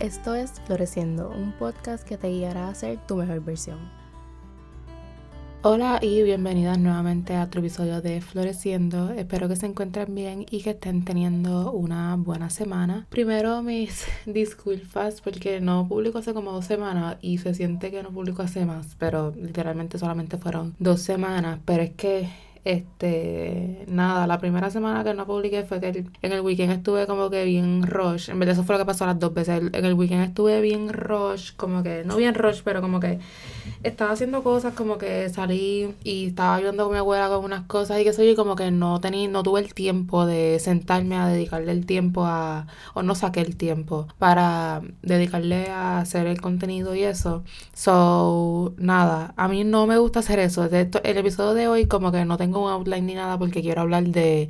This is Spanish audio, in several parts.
Esto es Floreciendo, un podcast que te guiará a ser tu mejor versión. Hola y bienvenidas nuevamente a otro episodio de Floreciendo. Espero que se encuentren bien y que estén teniendo una buena semana. Primero mis disculpas porque no publico hace como dos semanas y se siente que no publico hace más, pero literalmente solamente fueron dos semanas. Pero es que este, nada, la primera semana que no publiqué fue que en el weekend estuve como que bien rush. En verdad, eso fue lo que pasó las dos veces. En el weekend estuve bien rush, como que, no bien rush, pero como que estaba haciendo cosas, como que salí y estaba ayudando con mi abuela con unas cosas y que soy como que no tenía, no tuve el tiempo de sentarme a dedicarle el tiempo a, o no saqué el tiempo para dedicarle a hacer el contenido y eso. So, nada, a mí no me gusta hacer eso. el episodio de hoy como que no tengo un outline ni nada porque quiero hablar de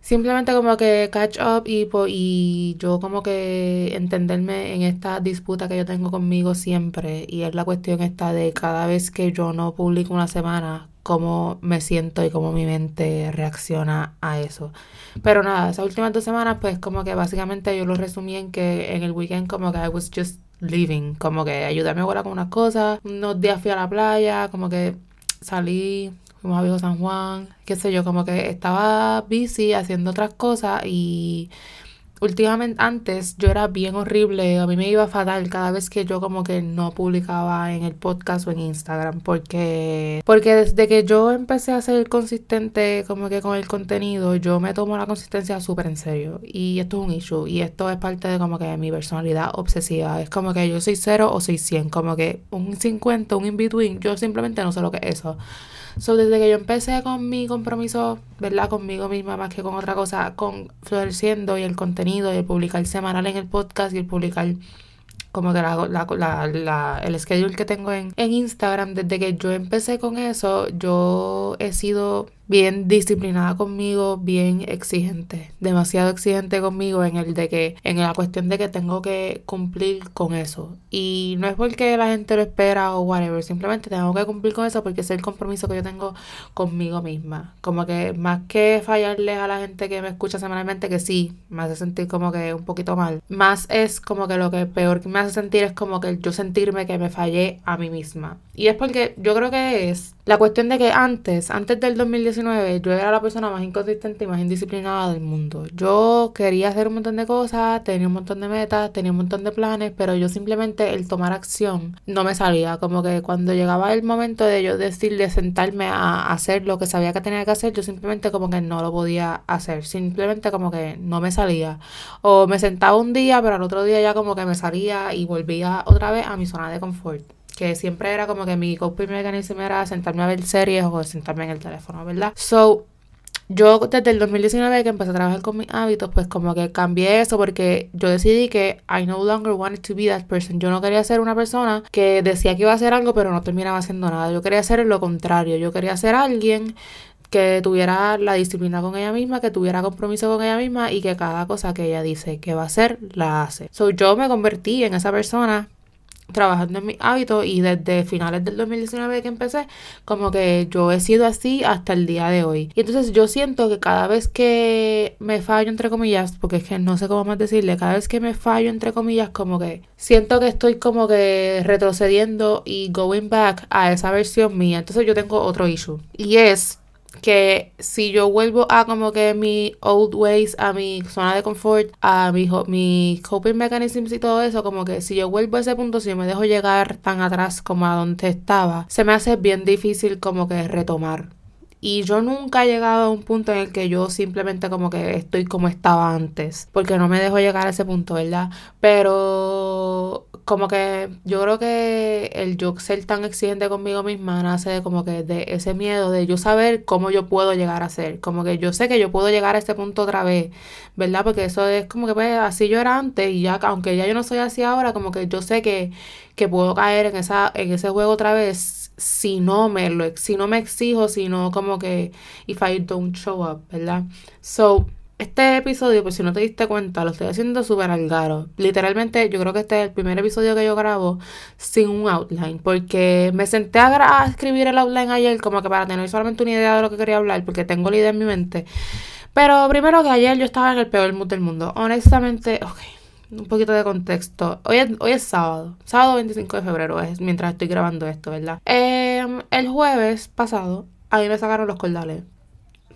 simplemente como que catch up y, y yo como que entenderme en esta disputa que yo tengo conmigo siempre y es la cuestión esta de cada vez que yo no publico una semana cómo me siento y cómo mi mente reacciona a eso. Pero nada, esas últimas dos semanas pues como que básicamente yo lo resumí en que en el weekend como que I was just living, como que ayudé a mi abuela con unas cosas, unos días fui a la playa, como que salí como a San Juan, qué sé yo, como que estaba busy haciendo otras cosas y últimamente antes yo era bien horrible, a mí me iba fatal cada vez que yo como que no publicaba en el podcast o en Instagram porque porque desde que yo empecé a ser consistente como que con el contenido, yo me tomo la consistencia súper en serio y esto es un issue y esto es parte de como que mi personalidad obsesiva, es como que yo soy cero o soy 100, como que un 50, un in between, yo simplemente no sé lo que es eso. So, desde que yo empecé con mi compromiso, ¿verdad? Conmigo misma más que con otra cosa, con Floreciendo y el contenido y el publicar semanal en el podcast y el publicar como que la, la, la, el schedule que tengo en, en Instagram, desde que yo empecé con eso, yo he sido bien disciplinada conmigo, bien exigente, demasiado exigente conmigo en el de que, en la cuestión de que tengo que cumplir con eso. Y no es porque la gente lo espera o whatever, simplemente tengo que cumplir con eso porque es el compromiso que yo tengo conmigo misma. Como que más que fallarles a la gente que me escucha semanalmente, que sí, me hace sentir como que un poquito mal, más es como que lo que peor que me hace sentir es como que yo sentirme que me fallé a mí misma. Y es porque yo creo que es la cuestión de que antes, antes del 2019, yo era la persona más inconsistente y más indisciplinada del mundo. Yo quería hacer un montón de cosas, tenía un montón de metas, tenía un montón de planes, pero yo simplemente el tomar acción no me salía. Como que cuando llegaba el momento de yo decir, de sentarme a hacer lo que sabía que tenía que hacer, yo simplemente como que no lo podía hacer. Simplemente como que no me salía. O me sentaba un día, pero al otro día ya como que me salía y volvía otra vez a mi zona de confort que siempre era como que mi coping mechanism era sentarme a ver series o sentarme en el teléfono, ¿verdad? So, yo desde el 2019 que empecé a trabajar con mis hábitos, pues como que cambié eso porque yo decidí que I no longer wanted to be that person. Yo no quería ser una persona que decía que iba a hacer algo pero no terminaba haciendo nada. Yo quería hacer lo contrario. Yo quería ser alguien que tuviera la disciplina con ella misma, que tuviera compromiso con ella misma y que cada cosa que ella dice que va a hacer, la hace. So yo me convertí en esa persona trabajando en mis hábitos y desde finales del 2019 que empecé, como que yo he sido así hasta el día de hoy. Y entonces yo siento que cada vez que me fallo, entre comillas, porque es que no sé cómo más decirle, cada vez que me fallo, entre comillas, como que siento que estoy como que retrocediendo y going back a esa versión mía. Entonces yo tengo otro issue y es que si yo vuelvo a como que mi old ways, a mi zona de confort, a mi, mi coping mechanisms y todo eso, como que si yo vuelvo a ese punto, si yo me dejo llegar tan atrás como a donde estaba, se me hace bien difícil como que retomar. Y yo nunca he llegado a un punto en el que yo simplemente como que estoy como estaba antes. Porque no me dejo llegar a ese punto, ¿verdad? Pero como que yo creo que el yo ser tan exigente conmigo misma nace de como que de ese miedo de yo saber cómo yo puedo llegar a ser. Como que yo sé que yo puedo llegar a ese punto otra vez, ¿verdad? Porque eso es como que pues así yo era antes y ya, aunque ya yo no soy así ahora, como que yo sé que, que puedo caer en, esa, en ese juego otra vez si no me lo si no me exijo, si no como que if I don't show up, ¿verdad? So, este episodio, pues si no te diste cuenta, lo estoy haciendo súper algaro. Literalmente, yo creo que este es el primer episodio que yo grabo sin un outline. Porque me senté a, a escribir el outline ayer, como que para tener solamente una idea de lo que quería hablar, porque tengo la idea en mi mente. Pero primero que ayer yo estaba en el peor mood del mundo. Honestamente, ok un poquito de contexto. Hoy es, hoy es sábado, sábado 25 de febrero, es mientras estoy grabando esto, ¿verdad? Em, el jueves pasado, a mí me sacaron los cordales.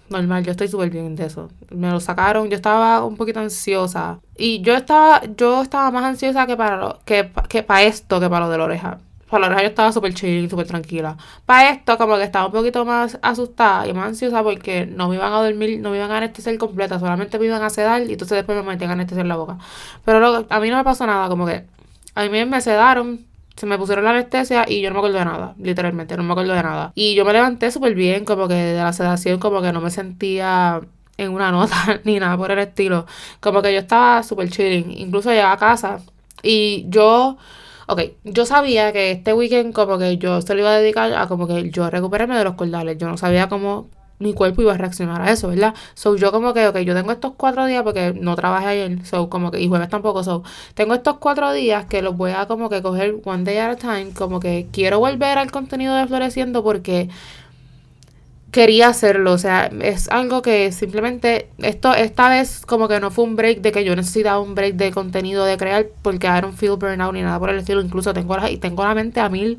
Normal, yo estoy súper bien de eso. Me lo sacaron, yo estaba un poquito ansiosa. Y yo estaba, yo estaba más ansiosa que para lo, que, que para esto, que para lo de la oreja. Para la oreja yo estaba súper chill, súper tranquila. Para esto, como que estaba un poquito más asustada y más ansiosa porque no me iban a dormir, no me iban a anestesiar completa, solamente me iban a sedar y entonces después me metían anestesia en la boca. Pero a mí no me pasó nada, como que a mí me sedaron, se me pusieron la anestesia y yo no me acuerdo de nada, literalmente, no me acuerdo de nada. Y yo me levanté súper bien, como que de la sedación, como que no me sentía en una nota ni nada por el estilo. Como que yo estaba súper chilling. Incluso llegué a casa y yo, ok, yo sabía que este weekend como que yo se lo iba a dedicar a como que yo recuperarme de los cordales. Yo no sabía cómo mi cuerpo iba a reaccionar a eso, ¿verdad? So, yo como que, ok, yo tengo estos cuatro días porque no trabajé ayer, so, como que, y jueves tampoco, so, tengo estos cuatro días que los voy a como que coger one day at a time, como que quiero volver al contenido de Floreciendo porque quería hacerlo, o sea, es algo que simplemente, esto, esta vez como que no fue un break de que yo necesitaba un break de contenido de crear porque I don't feel burnout ni nada por el estilo, incluso tengo la, tengo la mente a mil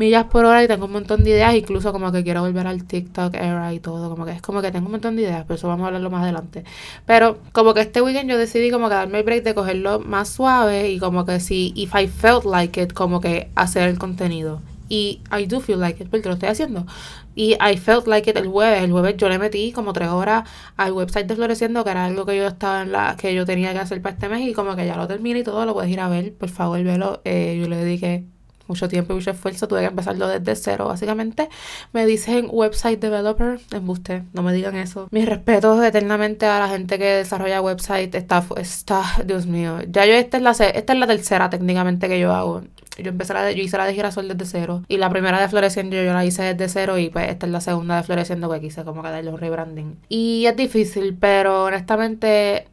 millas por hora y tengo un montón de ideas, incluso como que quiero volver al TikTok era y todo, como que es como que tengo un montón de ideas, pero eso vamos a hablarlo más adelante. Pero como que este weekend yo decidí como que darme el break de cogerlo más suave y como que si, if I felt like it, como que hacer el contenido. Y I do feel like it, porque lo estoy haciendo. Y I felt like it el jueves. El jueves yo le metí como tres horas al website de Floreciendo, que era algo que yo estaba en la, que yo tenía que hacer para este mes. Y como que ya lo terminé y todo, lo puedes ir a ver. Por favor, velo. Eh, yo le dediqué mucho tiempo y mucho esfuerzo, tuve que empezarlo desde cero, básicamente. Me dicen website developer, embuste, no me digan eso. Mis respetos eternamente a la gente que desarrolla website, está, está, Dios mío. Ya yo, esta es la, esta es la tercera técnicamente que yo hago. Yo empecé la de, yo hice la de girasol desde cero. Y la primera de Floreciendo yo, la hice desde cero. Y pues esta es la segunda de Floreciendo que quise como que darle un rebranding. Y es difícil, pero honestamente,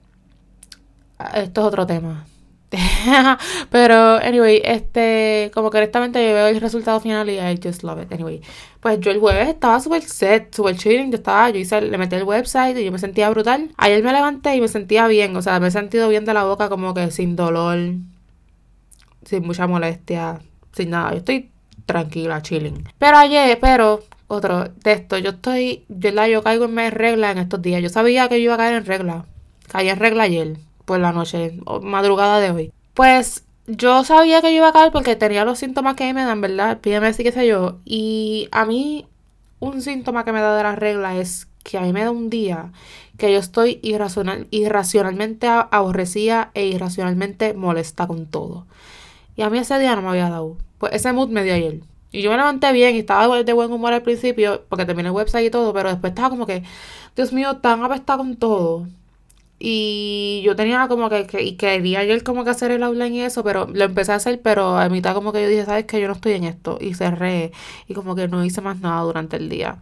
esto es otro tema. Pero, anyway, este, como que honestamente yo veo el resultado final y I just love it. Anyway, pues yo el jueves estaba súper set, súper chilling. Yo estaba, yo hice, le metí el website y yo me sentía brutal. Ayer me levanté y me sentía bien, o sea, me he sentido bien de la boca, como que sin dolor, sin mucha molestia, sin nada. Yo estoy tranquila, chilling. Pero ayer, pero, otro de esto, yo estoy, yo la yo caigo en regla en estos días. Yo sabía que yo iba a caer en regla. Caí en regla ayer por la noche, madrugada de hoy. Pues yo sabía que yo iba a caer porque tenía los síntomas que me dan, ¿verdad? Pídeme si qué sé yo. Y a mí, un síntoma que me da de la regla es que a mí me da un día que yo estoy irracional, irracionalmente aborrecida e irracionalmente molesta con todo. Y a mí ese día no me había dado. Pues ese mood me dio ayer. Y yo me levanté bien y estaba de buen humor al principio porque terminé el website y todo, pero después estaba como que, Dios mío, tan apestada con todo y yo tenía como que, que, y quería ayer como que hacer el outline y eso, pero lo empecé a hacer, pero a mitad como que yo dije, sabes que yo no estoy en esto. Y cerré. Y como que no hice más nada durante el día.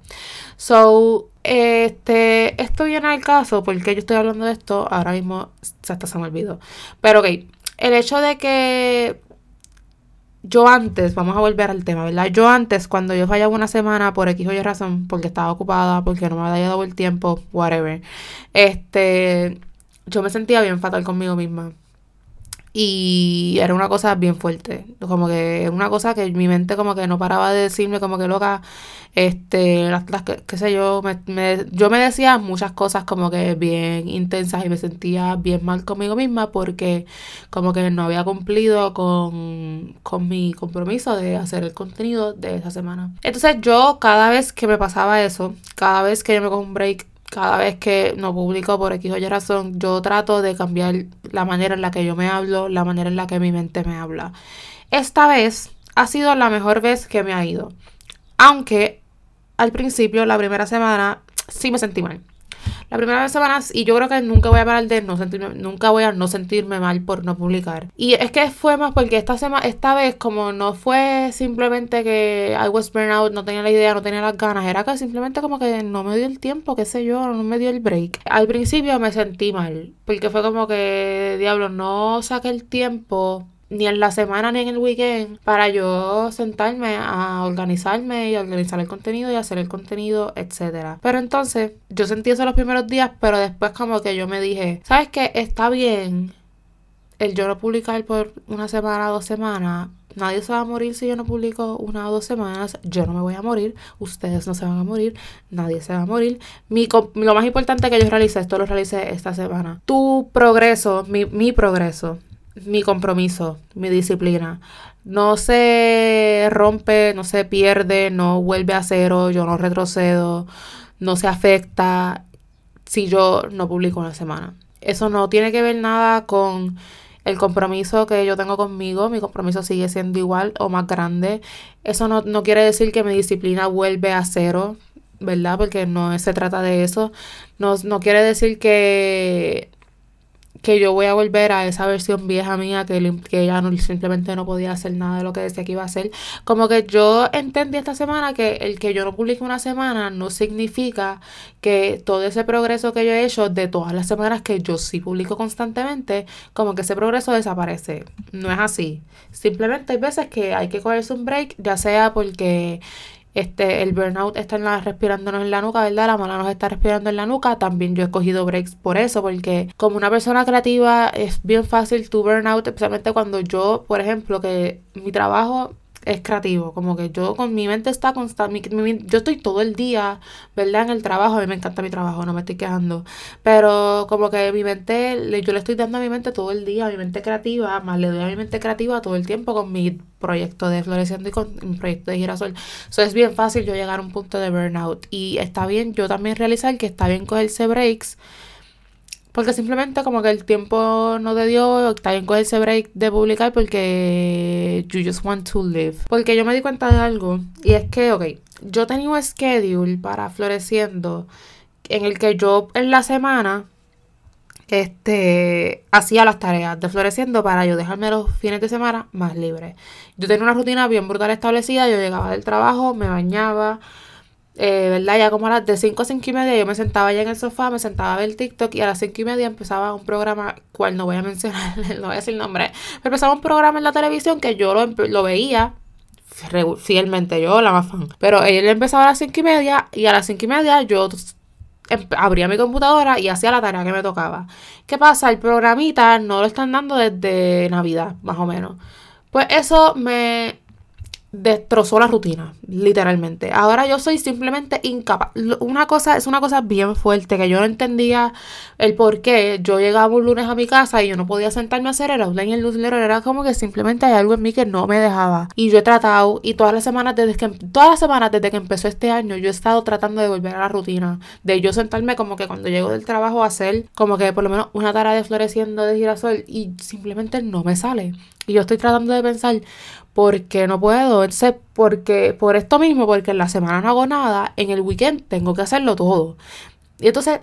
So, este, esto viene al caso, porque yo estoy hablando de esto, ahora mismo hasta se me olvidó. Pero ok, el hecho de que yo antes, vamos a volver al tema, ¿verdad? Yo antes, cuando yo fallaba una semana por X o Y razón, porque estaba ocupada, porque no me había dado el tiempo, whatever, este, yo me sentía bien fatal conmigo misma. Y era una cosa bien fuerte. Como que una cosa que mi mente como que no paraba de decirme como que loca, este, las, qué sé yo, me, yo me decía muchas cosas como que bien intensas y me sentía bien mal conmigo misma porque como que no había cumplido con, con mi compromiso de hacer el contenido de esa semana. Entonces yo cada vez que me pasaba eso, cada vez que yo me cojo un break cada vez que no publico por X o Y razón, yo trato de cambiar la manera en la que yo me hablo, la manera en la que mi mente me habla. Esta vez ha sido la mejor vez que me ha ido. Aunque al principio, la primera semana, sí me sentí mal la primera semana y yo creo que nunca voy a parar de no sentirme, nunca voy a no sentirme mal por no publicar. Y es que fue más porque esta semana, esta vez como no fue simplemente que I was burnout, no tenía la idea, no tenía las ganas, era que simplemente como que no me dio el tiempo, qué sé yo, no me dio el break. Al principio me sentí mal, porque fue como que, diablo, no saqué el tiempo ni en la semana ni en el weekend para yo sentarme a organizarme y organizar el contenido y hacer el contenido, etcétera. Pero entonces yo sentí eso los primeros días, pero después como que yo me dije, ¿sabes qué? Está bien el yo no publicar por una semana, dos semanas, nadie se va a morir si yo no publico una o dos semanas, yo no me voy a morir, ustedes no se van a morir, nadie se va a morir. Mi, lo más importante que yo realicé, esto lo realicé esta semana. Tu progreso, mi, mi progreso, mi compromiso, mi disciplina, no se rompe, no se pierde, no vuelve a cero, yo no retrocedo, no se afecta si yo no publico una semana. Eso no tiene que ver nada con el compromiso que yo tengo conmigo, mi compromiso sigue siendo igual o más grande. Eso no, no quiere decir que mi disciplina vuelve a cero, ¿verdad? Porque no se trata de eso. No, no quiere decir que que yo voy a volver a esa versión vieja mía que, que ella no, simplemente no podía hacer nada de lo que decía que iba a hacer. Como que yo entendí esta semana que el que yo no publique una semana no significa que todo ese progreso que yo he hecho de todas las semanas que yo sí publico constantemente, como que ese progreso desaparece. No es así. Simplemente hay veces que hay que cogerse un break, ya sea porque este, el burnout está en la, respirándonos en la nuca, ¿verdad? La mala nos está respirando en la nuca. También yo he cogido breaks por eso, porque como una persona creativa es bien fácil tu burnout, especialmente cuando yo, por ejemplo, que mi trabajo es creativo, como que yo con mi mente está constante, yo estoy todo el día, ¿verdad? En el trabajo, a mí me encanta mi trabajo, no me estoy quejando, pero como que mi mente, yo le estoy dando a mi mente todo el día, a mi mente creativa, más le doy a mi mente creativa todo el tiempo con mi proyecto de Floreciendo y con mi proyecto de Girasol. Eso es bien fácil yo llegar a un punto de burnout y está bien yo también realizar que está bien cogerse breaks porque simplemente como que el tiempo no te dio, está bien ese break de publicar porque you just want to live. Porque yo me di cuenta de algo y es que, ok, yo tenía un schedule para Floreciendo en el que yo en la semana este hacía las tareas de floreciendo para yo dejarme los fines de semana más libres. Yo tenía una rutina bien brutal establecida, yo llegaba del trabajo, me bañaba, eh, ¿verdad? Ya como a las de 5 a 5 y media yo me sentaba ya en el sofá, me sentaba a ver TikTok y a las 5 y media empezaba un programa, cual no voy a mencionar, no voy a decir nombre, pero empezaba un programa en la televisión que yo lo, lo veía fielmente, yo la más fan. Pero él empezaba a las 5 y media y a las 5 y media yo em, abría mi computadora y hacía la tarea que me tocaba. ¿Qué pasa? El programita no lo están dando desde Navidad, más o menos. Pues eso me destrozó la rutina, literalmente. Ahora yo soy simplemente incapaz. Una cosa, es una cosa bien fuerte que yo no entendía el por qué. Yo llegaba un lunes a mi casa y yo no podía sentarme a hacer el outline y el newsletter. Era como que simplemente hay algo en mí que no me dejaba. Y yo he tratado, y todas las semanas desde que, todas las semanas desde que empezó este año, yo he estado tratando de volver a la rutina. De yo sentarme como que cuando llego del trabajo a hacer como que por lo menos una tarea de floreciendo de girasol y simplemente no me sale. Y yo estoy tratando de pensar, porque no puedo, porque por esto mismo, porque en la semana no hago nada, en el weekend tengo que hacerlo todo. Y entonces,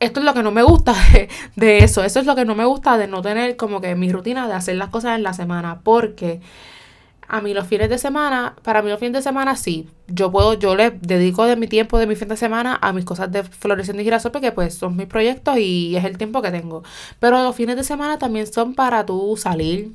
esto es lo que no me gusta de, eso, eso es lo que no me gusta de no tener como que mi rutina de hacer las cosas en la semana, porque a mí los fines de semana, para mí los fines de semana sí, yo puedo, yo le dedico de mi tiempo de mi fin de semana a mis cosas de floración y girasol porque pues son mis proyectos y es el tiempo que tengo. Pero los fines de semana también son para tú salir,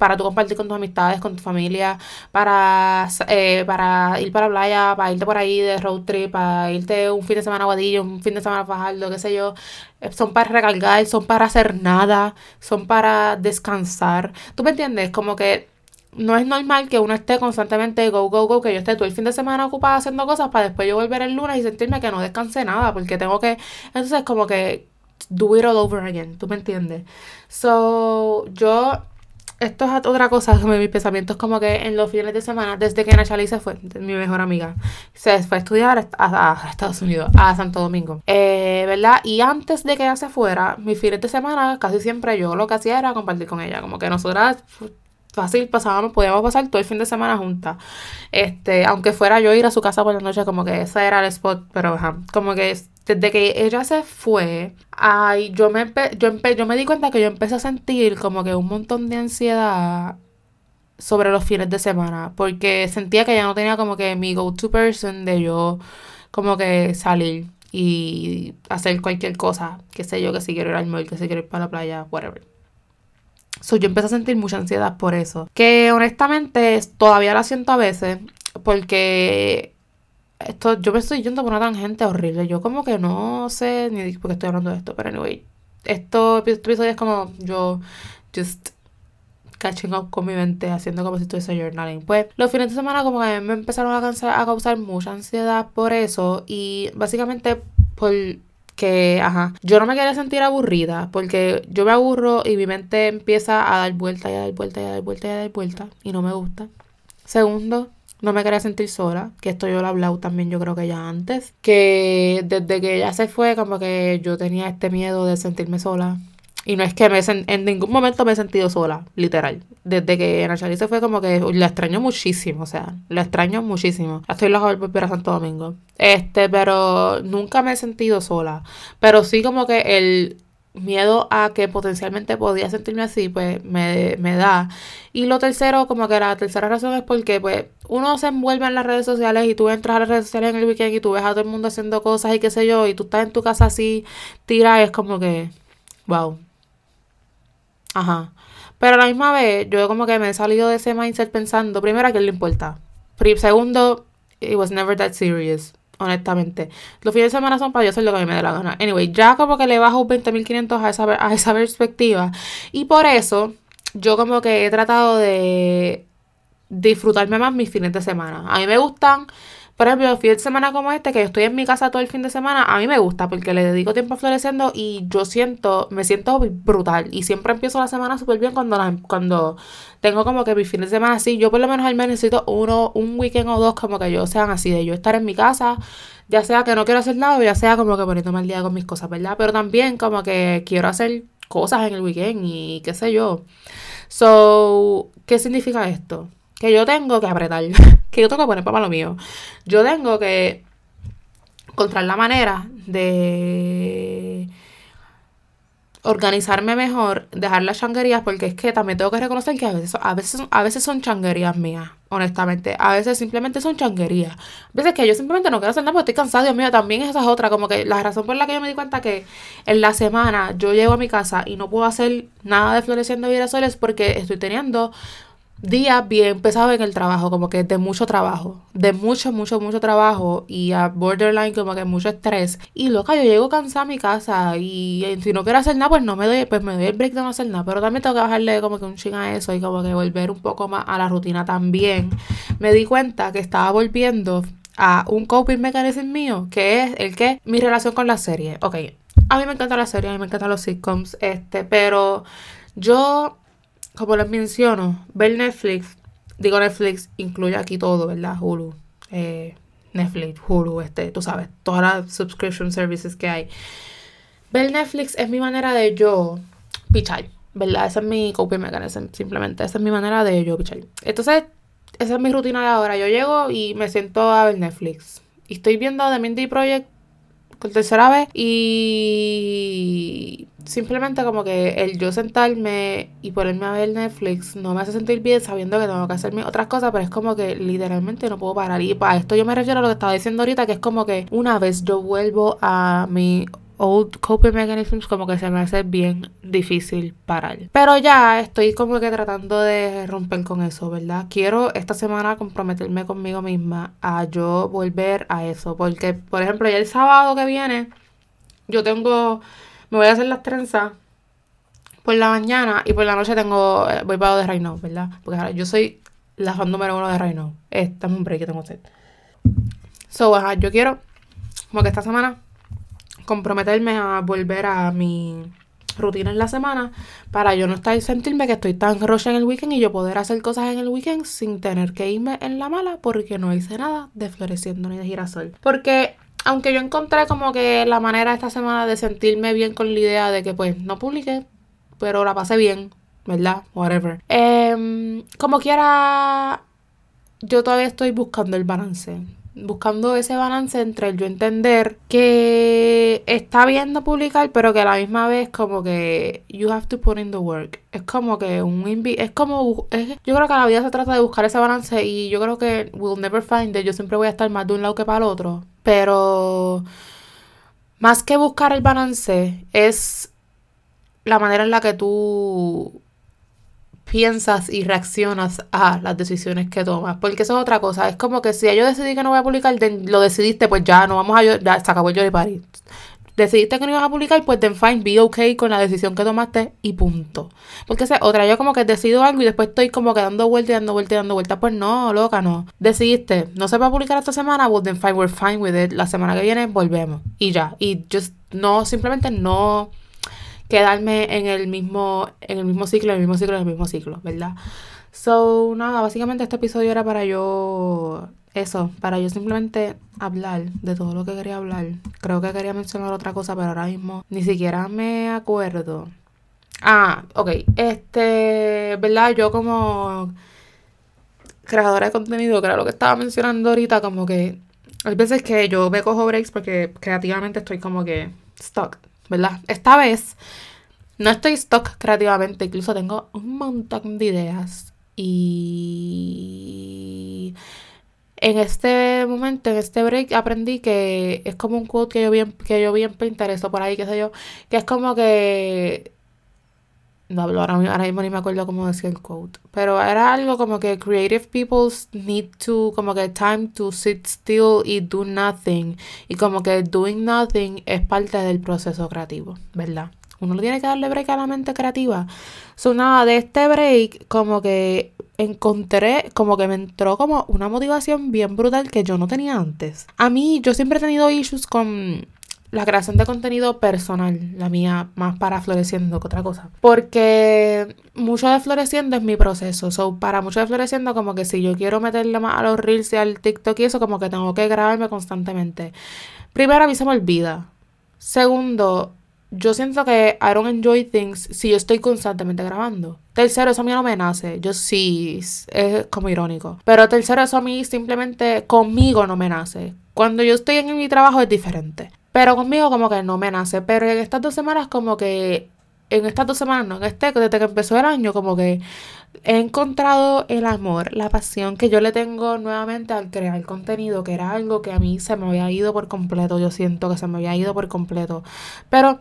para tú compartir con tus amistades, con tu familia, para, eh, para ir para la playa, para irte por ahí de road trip, para irte un fin de semana a Guadillo, un fin de semana a Fajardo, qué sé yo. Eh, son para recargar, son para hacer nada, son para descansar. ¿Tú me entiendes? Como que no es normal que uno esté constantemente go, go, go, que yo esté todo el fin de semana ocupada haciendo cosas para después yo volver el lunes y sentirme que no descansé nada, porque tengo que, entonces como que do it all over again, ¿tú me entiendes? So, yo esto es otra cosa, mis pensamientos como que en los fines de semana, desde que Nachali se fue, mi mejor amiga, se fue a estudiar a, Estados Unidos, a Santo Domingo, eh, ¿verdad? Y antes de que ella se fuera, mis fines de semana, casi siempre yo lo que hacía era compartir con ella, como que nosotras fácil pasábamos, podíamos pasar todo el fin de semana juntas. Este, aunque fuera yo ir a su casa por la noche, como que ese era el spot, pero como que desde que ella se fue, ay, yo me yo, yo me di cuenta que yo empecé a sentir como que un montón de ansiedad sobre los fines de semana, porque sentía que ya no tenía como que mi go-to person de yo como que salir y hacer cualquier cosa, que sé yo, que si quiero ir al mall, que si quiero ir para la playa, whatever. So, yo empecé a sentir mucha ansiedad por eso. Que honestamente todavía la siento a veces. Porque esto, yo me estoy yendo por una tangente horrible. Yo como que no sé ni por qué estoy hablando de esto. Pero anyway, esto, este episodio es como yo just catching up con mi mente, haciendo como si estuviese journaling. Pues los fines de semana como que me empezaron a, cansar, a causar mucha ansiedad por eso y básicamente por que, ajá, yo no me quería sentir aburrida porque yo me aburro y mi mente empieza a dar vuelta y a dar vuelta y a dar vuelta y a dar vuelta y no me gusta. Segundo, no me quería sentir sola, que esto yo lo he hablado también yo creo que ya antes, que desde que ella se fue como que yo tenía este miedo de sentirme sola, y no es que me en ningún momento me he sentido sola, literal. Desde que Nachali se fue como que la extraño muchísimo, o sea, la extraño muchísimo. Estoy lejos de volver a Santo Domingo. Este, pero nunca me he sentido sola. Pero sí como que el miedo a que potencialmente podía sentirme así, pues me, me da. Y lo tercero, como que la tercera razón es porque pues uno se envuelve en las redes sociales y tú entras a las redes sociales en el weekend y tú ves a todo el mundo haciendo cosas y qué sé yo, y tú estás en tu casa así, tira, es como que, wow, Ajá. Pero a la misma vez, yo como que me he salido de ese mindset pensando, primero, ¿a quién le importa? Segundo, it was never that serious, honestamente. Los fines de semana son para yo hacer lo que a mí me dé la gana. Anyway, ya como que le bajo 20.500 a esa, a esa perspectiva. Y por eso, yo como que he tratado de disfrutarme más mis fines de semana. A mí me gustan por ejemplo, fin de semana como este, que yo estoy en mi casa todo el fin de semana, a mí me gusta porque le dedico tiempo a floreciendo y yo siento, me siento brutal. Y siempre empiezo la semana súper bien cuando, cuando tengo como que mi fin de semana así. Yo por lo menos al menos necesito uno, un weekend o dos como que yo sean así, de yo estar en mi casa, ya sea que no quiero hacer nada ya sea como que poniéndome al día con mis cosas, ¿verdad? Pero también como que quiero hacer cosas en el weekend y qué sé yo. So, ¿qué significa esto? Que yo tengo que apretar. que yo tengo que poner para lo mío. Yo tengo que encontrar la manera de organizarme mejor, dejar las changuerías, porque es que también tengo que reconocer que a veces, a veces, a veces son changuerías mías, honestamente. A veces simplemente son changuerías. A veces que yo simplemente no quiero hacer nada porque estoy cansada, Dios mío, también esa es otra. Como que la razón por la que yo me di cuenta que en la semana yo llego a mi casa y no puedo hacer nada de floreciendo girasoles porque estoy teniendo días bien pesados en el trabajo, como que de mucho trabajo, de mucho, mucho, mucho trabajo y a borderline como que mucho estrés. Y loca, yo llego cansada a mi casa y, si no quiero hacer nada, pues no me doy, pues me doy el break de no hacer nada. Pero también tengo que bajarle como que un ching a eso y como que volver un poco más a la rutina también. Me di cuenta que estaba volviendo a un coping mechanism mío, que es el que mi relación con la serie. Ok, a mí me encanta la serie, a mí me encantan los sitcoms, este, pero yo como les menciono, ver Netflix, digo Netflix, incluye aquí todo, ¿verdad? Hulu, eh, Netflix, Hulu, este, tú sabes, todas las subscription services que hay. Ver Netflix es mi manera de yo pichar, ¿verdad? Esa es mi copy mechanism, simplemente. Esa es mi manera de yo pichar. Entonces, esa es mi rutina de ahora. Yo llego y me siento a ver Netflix. Y estoy viendo The Mindy Project por tercera vez y simplemente como que el yo sentarme y ponerme a ver Netflix no me hace sentir bien sabiendo que tengo que hacerme otras cosas, pero es como que literalmente no puedo parar. Y para esto yo me refiero a lo que estaba diciendo ahorita, que es como que una vez yo vuelvo a mi old coping mechanisms como que se me hace bien difícil parar. Pero ya estoy como que tratando de romper con eso, ¿verdad? Quiero esta semana comprometerme conmigo misma a yo volver a eso. Porque, por ejemplo, ya el sábado que viene, yo tengo me voy a hacer las trenzas por la mañana y por la noche tengo, eh, voy para de Reino, ¿verdad? Porque ahora yo soy la fan número uno de Reino. Este es un break que tengo hacer. So, ajá, yo quiero, como que esta semana, comprometerme a volver a mi rutina en la semana para yo no estar sentirme que estoy tan rocha en el weekend y yo poder hacer cosas en el weekend sin tener que irme en la mala porque no hice nada de floreciendo ni de girasol. Porque aunque yo encontré como que la manera esta semana de sentirme bien con la idea de que pues no publiqué, pero la pasé bien, ¿verdad? Whatever. Em, como quiera, yo todavía estoy buscando el balance. Buscando ese balance entre el yo entender que está bien no publicar, pero que a la misma vez como que you have to put in the work. Es como que un es como yo creo que la vida se trata de buscar ese balance y yo creo que we'll never find it. Yo siempre voy a estar más de un lado que para el otro. Pero más que buscar el balance, es la manera en la que tú piensas y reaccionas a las decisiones que tomas. Porque eso es otra cosa. Es como que si yo decidí que no voy a publicar, lo decidiste, pues ya no vamos a ya se acabó el Jory Party. decidiste que no ibas a publicar, pues then fine, be okay con la decisión que tomaste y punto. Porque esa otra, yo como que decido algo y después estoy como que dando vueltas y dando vueltas y dando vueltas. Pues no, loca, no. Decidiste, no se va a publicar esta semana, pues then fine, we're fine with it. La semana que viene volvemos. Y ya. Y just no, simplemente no quedarme en el mismo, en el mismo ciclo, en el mismo ciclo, en el mismo ciclo, ¿verdad? So, nada, básicamente este episodio era para yo eso, para yo simplemente hablar de todo lo que quería hablar. Creo que quería mencionar otra cosa, pero ahora mismo ni siquiera me acuerdo. Ah, ok. Este, ¿verdad? Yo como creadora de contenido, que era lo que estaba mencionando ahorita, como que hay veces que yo me cojo breaks porque creativamente estoy como que stuck, ¿verdad? Esta vez no estoy stuck creativamente, incluso tengo un montón de ideas y en este momento, en este break, aprendí que es como un quote que yo vi en, que yo por ahí, qué sé yo, que es como que... No hablo ahora, mismo ni me acuerdo cómo decía el quote. Pero era algo como que creative people need to, como que time to sit still y do nothing. Y como que doing nothing es parte del proceso creativo, ¿verdad? Uno tiene que darle break a la mente creativa. So, nada, de este break, como que encontré, como que me entró como una motivación bien brutal que yo no tenía antes. A mí, yo siempre he tenido issues con la creación de contenido personal, la mía más para Floreciendo que otra cosa. Porque mucho de Floreciendo es mi proceso. So, para mucho de Floreciendo, como que si yo quiero meterle más a los reels y al TikTok y eso, como que tengo que grabarme constantemente. Primero, a mí se me olvida. Segundo, yo siento que I don't enjoy things si yo estoy constantemente grabando. Tercero, eso a mí no me nace. Yo sí, es como irónico. Pero tercero, eso a mí simplemente conmigo no me nace. Cuando yo estoy en mi trabajo es diferente. Pero conmigo como que no me nace. Pero en estas dos semanas como que... En estas dos semanas, no, en este, desde que empezó el año, como que he encontrado el amor, la pasión que yo le tengo nuevamente al crear contenido, que era algo que a mí se me había ido por completo. Yo siento que se me había ido por completo. Pero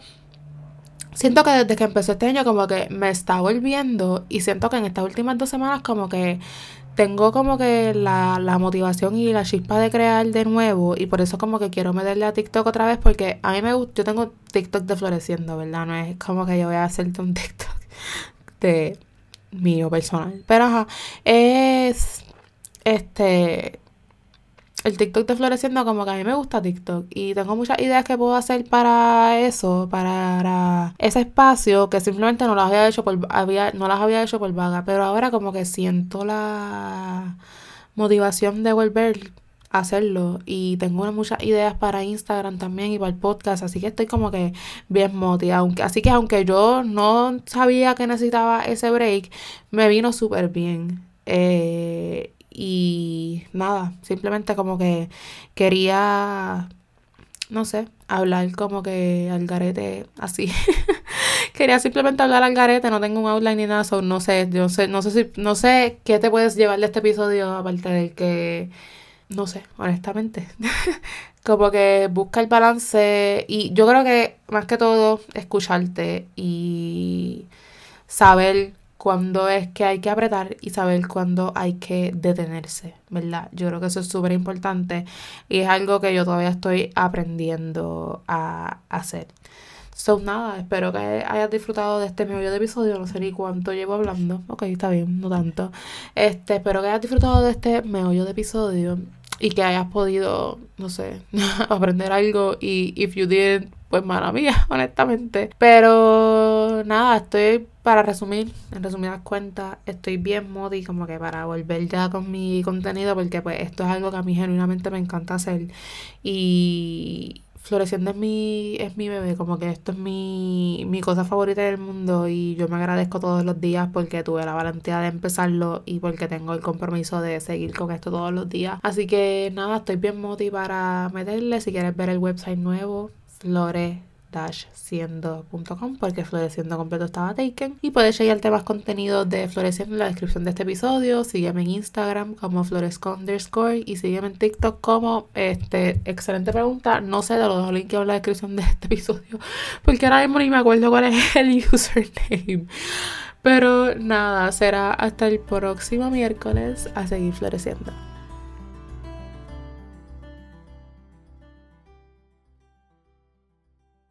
siento que desde que empezó este año como que me está volviendo y siento que en estas últimas dos semanas como que tengo como que la, la, motivación y la chispa de crear de nuevo y por eso como que quiero meterle a TikTok otra vez porque a mí me gusta, yo tengo TikTok de floreciendo, ¿verdad? No es como que yo voy a hacerte un TikTok de mío personal. Pero ajá, es este el TikTok de floreciendo como que a mí me gusta TikTok y tengo muchas ideas que puedo hacer para eso, para ese espacio que simplemente no las había hecho por no las había hecho por vaga, pero ahora como que siento la motivación de volver a hacerlo y tengo muchas ideas para Instagram también y para el podcast, así que estoy como que bien motivada, aunque así que aunque yo no sabía que necesitaba ese break, me vino súper bien. Eh, y nada, simplemente como que quería, no sé, hablar como que al garete así. quería simplemente hablar al garete, no tengo un outline ni nada, no sé, yo sé, no sé si, no sé qué te puedes llevar de este episodio, aparte de que, no sé, honestamente. como que busca el balance y yo creo que más que todo escucharte y saber cuándo es que hay que apretar y saber cuándo hay que detenerse, ¿verdad? Yo creo que eso es súper importante y es algo que yo todavía estoy aprendiendo a hacer. So, nada, espero que hayas disfrutado de este medio de episodio. No sé ni cuánto llevo hablando. Ok, está bien, no tanto. Este, espero que hayas disfrutado de este meollo de episodio y que hayas podido, no sé, aprender algo. Y if you did, pues mala mía, honestamente. Pero nada, estoy para resumir, en resumidas cuentas, estoy bien modi como que para volver ya con mi contenido porque pues esto es algo que a mí genuinamente me encanta hacer y Floreciendo es mi, es mi bebé, como que esto es mi, mi cosa favorita del mundo y yo me agradezco todos los días porque tuve la valentía de empezarlo y porque tengo el compromiso de seguir con esto todos los días. Así que nada, estoy bien modi para meterle. Si quieres ver el website nuevo, Flores siendo.com porque Floreciendo completo estaba taken. Y puedes chequearte más contenido de Floreciendo en la descripción de este episodio. Sígueme en Instagram como floresco underscore y sígueme en TikTok como este excelente pregunta. No sé de los links en la descripción de este episodio porque ahora mismo ni me acuerdo cuál es el username. Pero nada será hasta el próximo miércoles a seguir floreciendo